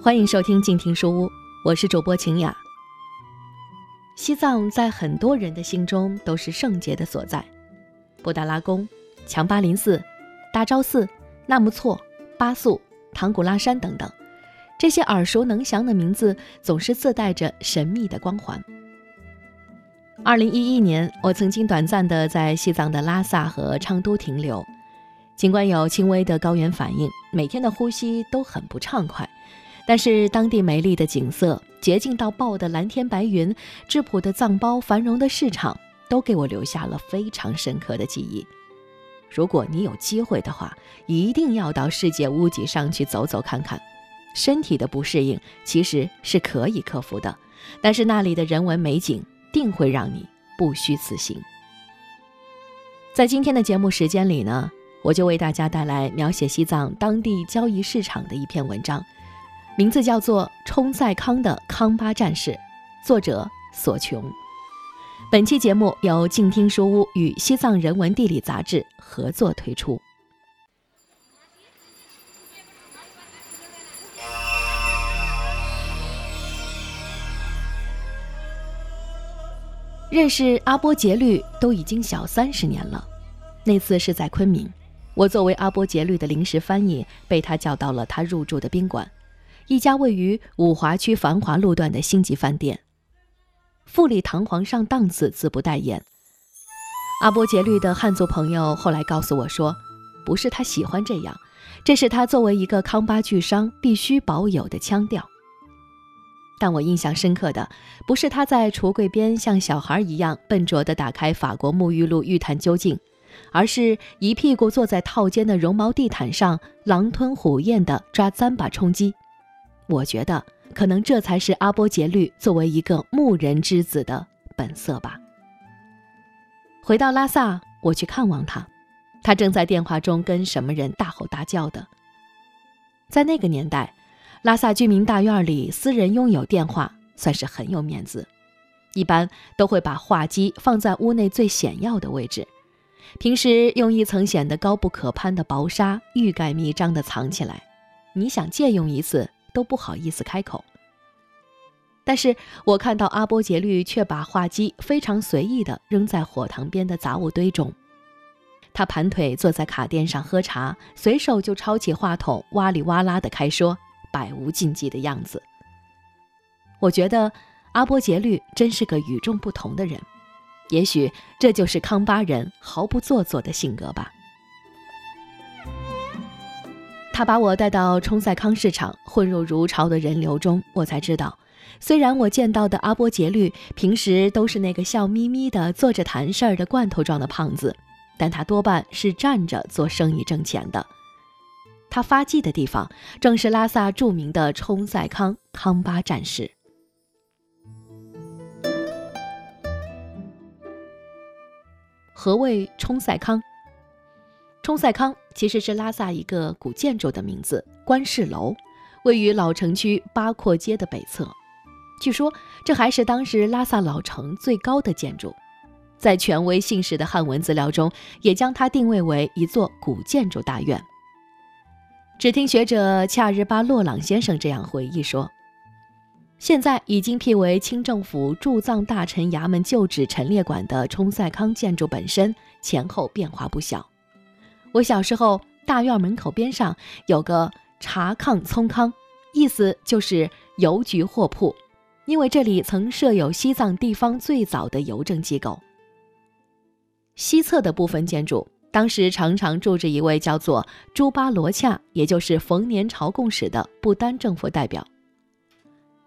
欢迎收听静听书屋，我是主播晴雅。西藏在很多人的心中都是圣洁的所在，布达拉宫、强巴林寺、大昭寺、纳木错、巴素、唐古拉山等等，这些耳熟能详的名字总是自带着神秘的光环。二零一一年，我曾经短暂的在西藏的拉萨和昌都停留，尽管有轻微的高原反应，每天的呼吸都很不畅快。但是当地美丽的景色、洁净到爆的蓝天白云、质朴的藏包、繁荣的市场，都给我留下了非常深刻的记忆。如果你有机会的话，一定要到世界屋脊上去走走看看。身体的不适应其实是可以克服的，但是那里的人文美景定会让你不虚此行。在今天的节目时间里呢，我就为大家带来描写西藏当地交易市场的一篇文章。名字叫做《冲赛康的康巴战士》，作者索琼。本期节目由静听书屋与西藏人文地理杂志合作推出。认识阿波杰律都已经小三十年了，那次是在昆明，我作为阿波杰律的临时翻译，被他叫到了他入住的宾馆。一家位于五华区繁华路段的星级饭店，富丽堂皇上档次，自不待言。阿波杰律的汉族朋友后来告诉我说，不是他喜欢这样，这是他作为一个康巴巨商必须保有的腔调。但我印象深刻的，不是他在橱柜边像小孩一样笨拙地打开法国沐浴露欲探究竟，而是一屁股坐在套间的绒毛地毯上，狼吞虎咽地抓糌粑充饥。我觉得，可能这才是阿波杰律作为一个牧人之子的本色吧。回到拉萨，我去看望他，他正在电话中跟什么人大吼大叫的。在那个年代，拉萨居民大院里私人拥有电话算是很有面子，一般都会把话机放在屋内最显要的位置，平时用一层显得高不可攀的薄纱欲盖弥彰地藏起来。你想借用一次？都不好意思开口，但是我看到阿波杰律却把话机非常随意地扔在火塘边的杂物堆中。他盘腿坐在卡垫上喝茶，随手就抄起话筒，哇里哇啦地开说，百无禁忌的样子。我觉得阿波杰律真是个与众不同的人，也许这就是康巴人毫不做作的性格吧。他把我带到冲赛康市场，混入如潮的人流中，我才知道，虽然我见到的阿波杰律平时都是那个笑眯眯的坐着谈事儿的罐头状的胖子，但他多半是站着做生意挣钱的。他发迹的地方正是拉萨著名的冲赛康康巴战士。何谓冲赛康？冲赛康其实是拉萨一个古建筑的名字，观世楼，位于老城区八廓街的北侧。据说这还是当时拉萨老城最高的建筑，在权威信史的汉文资料中，也将它定位为一座古建筑大院。只听学者恰日巴洛朗先生这样回忆说：“现在已经辟为清政府驻藏大臣衙门旧址陈列馆的冲赛康建筑本身，前后变化不小。”我小时候，大院门口边上有个茶炕葱康，意思就是邮局货铺，因为这里曾设有西藏地方最早的邮政机构。西侧的部分建筑，当时常常住着一位叫做朱巴罗恰，也就是逢年朝贡使的不丹政府代表。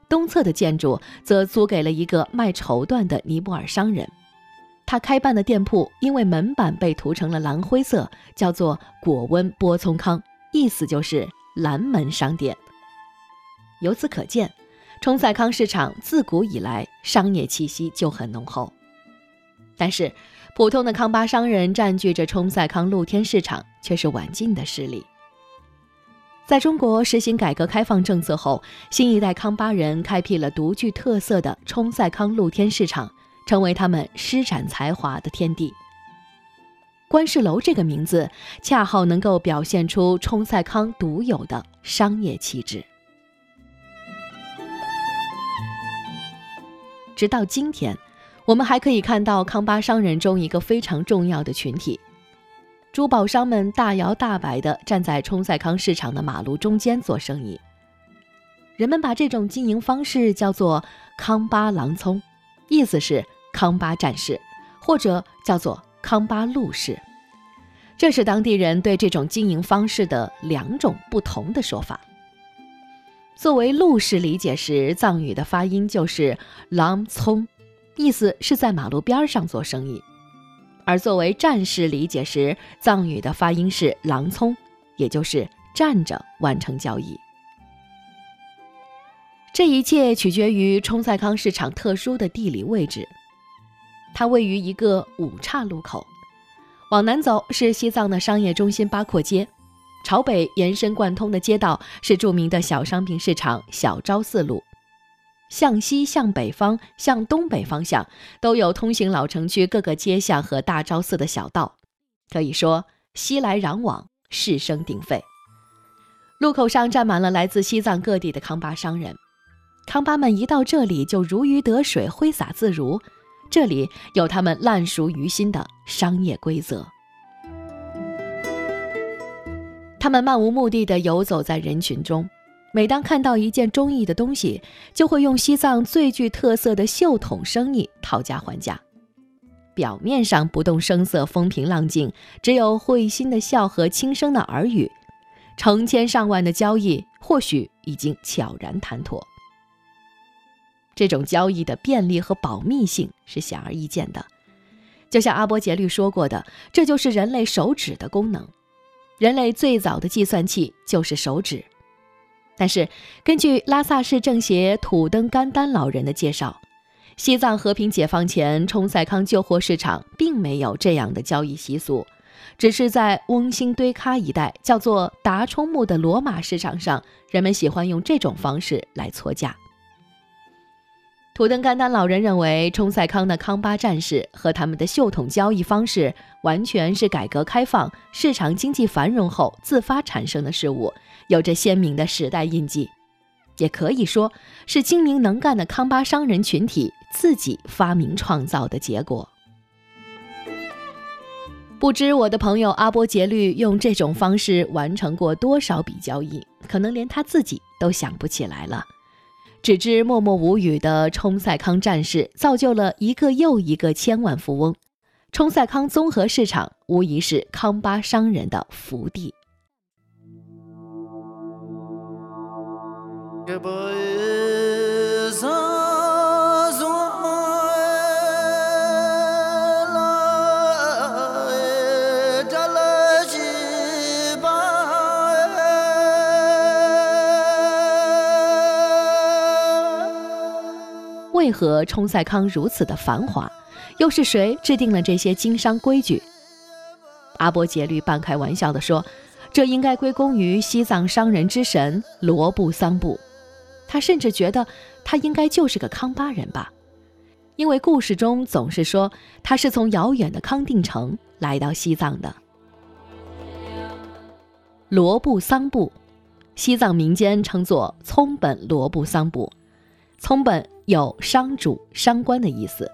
东侧的建筑则租给了一个卖绸缎的尼泊尔商人。他开办的店铺因为门板被涂成了蓝灰色，叫做“果温波聪康”，意思就是蓝门商店。由此可见，冲赛康市场自古以来商业气息就很浓厚。但是，普通的康巴商人占据着冲赛康露天市场却是晚进的势力。在中国实行改革开放政策后，新一代康巴人开辟了独具特色的冲赛康露天市场。成为他们施展才华的天地。观世楼这个名字恰好能够表现出冲赛康独有的商业气质。直到今天，我们还可以看到康巴商人中一个非常重要的群体。珠宝商们大摇大摆地站在冲赛康市场的马路中间做生意。人们把这种经营方式叫做“康巴郎葱”，意思是康巴战士，或者叫做康巴路士。这是当地人对这种经营方式的两种不同的说法。作为路士理解时，藏语的发音就是“郎葱”，意思是在马路边上做生意。而作为战士理解时，藏语的发音是“狼葱”，也就是站着完成交易。这一切取决于冲赛康市场特殊的地理位置，它位于一个五岔路口，往南走是西藏的商业中心八廓街，朝北延伸贯通的街道是著名的小商品市场小昭寺路。向西、向北方、向东北方向都有通行老城区各个街巷和大昭寺的小道，可以说熙来攘往，市声鼎沸。路口上站满了来自西藏各地的康巴商人，康巴们一到这里就如鱼得水，挥洒自如。这里有他们烂熟于心的商业规则。他们漫无目的地游走在人群中。每当看到一件中意的东西，就会用西藏最具特色的袖筒生意讨价还价。表面上不动声色、风平浪静，只有会心的笑和轻声的耳语，成千上万的交易或许已经悄然谈妥。这种交易的便利和保密性是显而易见的，就像阿波杰律说过的，这就是人类手指的功能。人类最早的计算器就是手指。但是，根据拉萨市政协土登甘丹老人的介绍，西藏和平解放前冲赛康旧货市场并没有这样的交易习俗，只是在翁星堆喀一带叫做达冲木的罗马市场上，人们喜欢用这种方式来撮价。土登甘丹老人认为，冲赛康的康巴战士和他们的袖筒交易方式，完全是改革开放、市场经济繁荣后自发产生的事物，有着鲜明的时代印记，也可以说是精明能干的康巴商人群体自己发明创造的结果。不知我的朋友阿波杰律用这种方式完成过多少笔交易，可能连他自己都想不起来了。只知默默无语的冲赛康战士造就了一个又一个千万富翁，冲赛康综合市场无疑是康巴商人的福地。为何冲赛康如此的繁华？又是谁制定了这些经商规矩？阿波杰律半开玩笑地说：“这应该归功于西藏商人之神罗布桑布。他甚至觉得他应该就是个康巴人吧，因为故事中总是说他是从遥远的康定城来到西藏的。罗布桑布，西藏民间称作葱本罗布桑布，葱本。”有商主、商官的意思。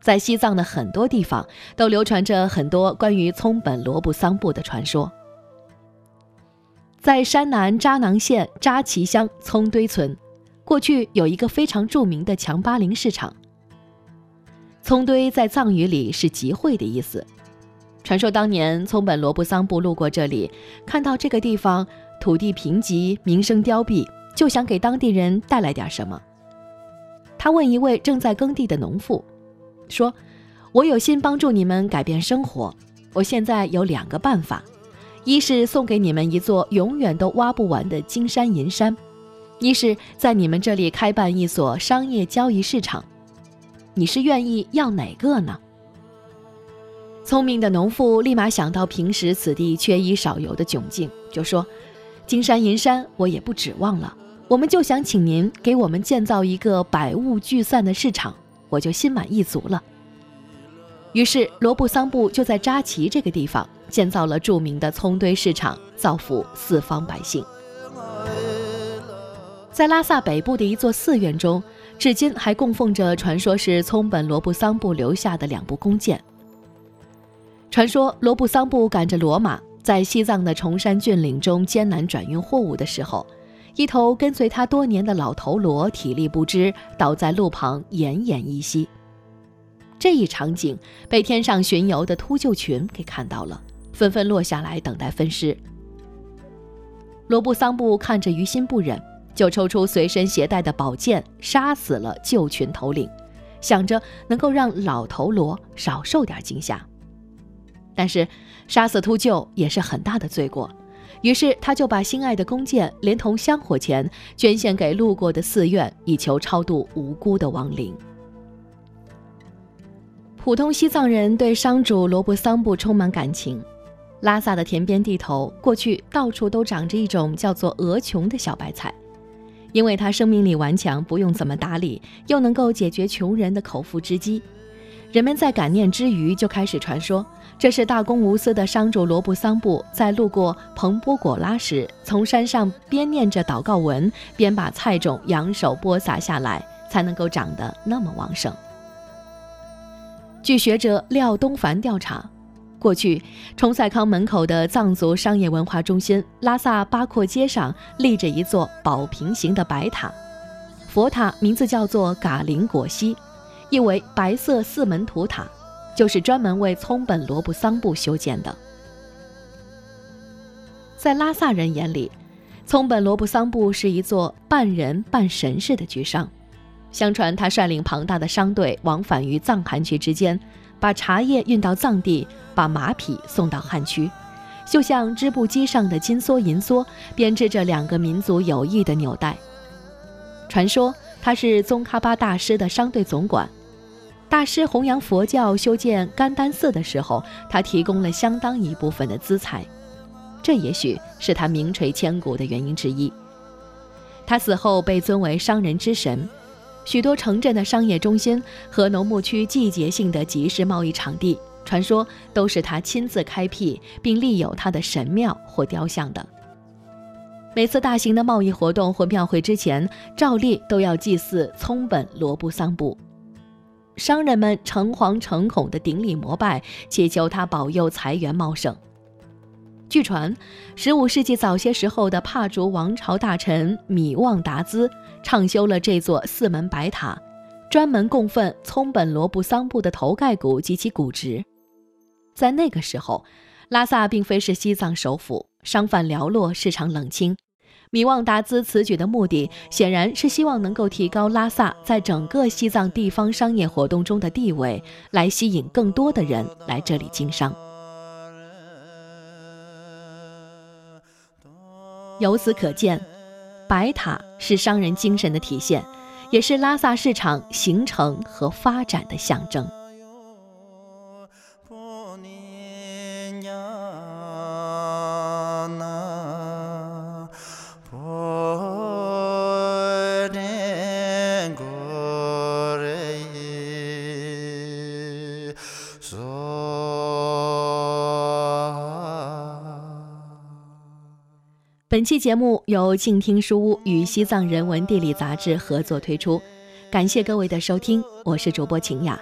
在西藏的很多地方都流传着很多关于葱本罗布桑布的传说。在山南扎囊县扎旗乡葱堆村，过去有一个非常著名的强巴林市场。葱堆在藏语里是集会的意思。传说当年葱本罗布桑布路过这里，看到这个地方土地贫瘠、民生凋敝，就想给当地人带来点什么。他问一位正在耕地的农妇，说：“我有心帮助你们改变生活，我现在有两个办法，一是送给你们一座永远都挖不完的金山银山，一是在你们这里开办一所商业交易市场。你是愿意要哪个呢？”聪明的农妇立马想到平时此地缺衣少油的窘境，就说：“金山银山我也不指望了。”我们就想请您给我们建造一个百物聚散的市场，我就心满意足了。于是罗布桑布就在扎旗这个地方建造了著名的葱堆市场，造福四方百姓。在拉萨北部的一座寺院中，至今还供奉着传说是葱本罗布桑布留下的两部弓箭。传说罗布桑布赶着骡马在西藏的崇山峻岭中艰难转运货物的时候，一头跟随他多年的老头骡体力不支，倒在路旁奄奄一息。这一场景被天上巡游的秃鹫群给看到了，纷纷落下来等待分尸。罗布桑布看着于心不忍，就抽出随身携带的宝剑，杀死了鹫群头领，想着能够让老头骡少受点惊吓。但是，杀死秃鹫也是很大的罪过，于是他就把心爱的弓箭连同香火钱捐献给路过的寺院，以求超度无辜的亡灵。普通西藏人对商主罗布桑布充满感情。拉萨的田边地头过去到处都长着一种叫做鹅琼的小白菜，因为它生命力顽强，不用怎么打理，又能够解决穷人的口腹之饥。人们在感念之余，就开始传说，这是大公无私的商主罗布桑布在路过彭波果拉时，从山上边念着祷告文，边把菜种扬手播撒下来，才能够长得那么旺盛。据学者廖东凡调查，过去崇赛康门口的藏族商业文化中心拉萨八廓街上立着一座宝瓶形的白塔，佛塔名字叫做嘎林果西。意为白色四门土塔，就是专门为葱本罗布桑布修建的。在拉萨人眼里，葱本罗布桑布是一座半人半神似的巨商。相传他率领庞大的商队往返于藏汉区之间，把茶叶运到藏地，把马匹送到汉区，就像织布机上的金梭银梭，编织着两个民族友谊的纽带。传说他是宗喀巴大师的商队总管。大师弘扬佛教、修建甘丹寺的时候，他提供了相当一部分的资财，这也许是他名垂千古的原因之一。他死后被尊为商人之神，许多城镇的商业中心和农牧区季节性的集市贸易场地，传说都是他亲自开辟并立有他的神庙或雕像的。每次大型的贸易活动或庙会之前，照例都要祭祀葱本罗布桑布。商人们诚惶诚恐地顶礼膜拜，祈求他保佑财源茂盛。据传，十五世纪早些时候的帕竹王朝大臣米旺达兹畅修了这座四门白塔，专门供奉葱本罗布桑布的头盖骨及其骨殖。在那个时候，拉萨并非是西藏首府，商贩寥落，市场冷清。米旺达兹此举的目的，显然是希望能够提高拉萨在整个西藏地方商业活动中的地位，来吸引更多的人来这里经商。由此可见，白塔是商人精神的体现，也是拉萨市场形成和发展的象征。本期节目由静听书屋与西藏人文地理杂志合作推出，感谢各位的收听，我是主播晴雅。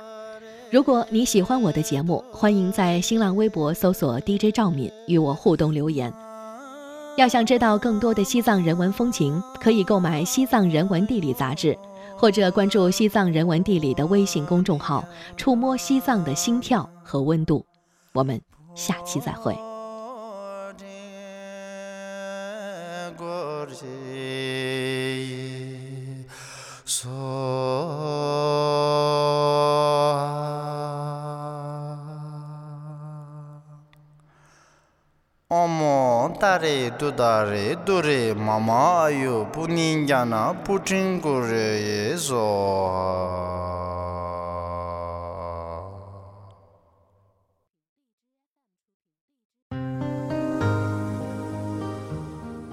如果你喜欢我的节目，欢迎在新浪微博搜索 DJ 赵敏与我互动留言。要想知道更多的西藏人文风情，可以购买《西藏人文地理》杂志，或者关注《西藏人文地理》的微信公众号，触摸西藏的心跳和温度。我们下期再会。re omo tare dudare dure mama ayo puninjana putin kore so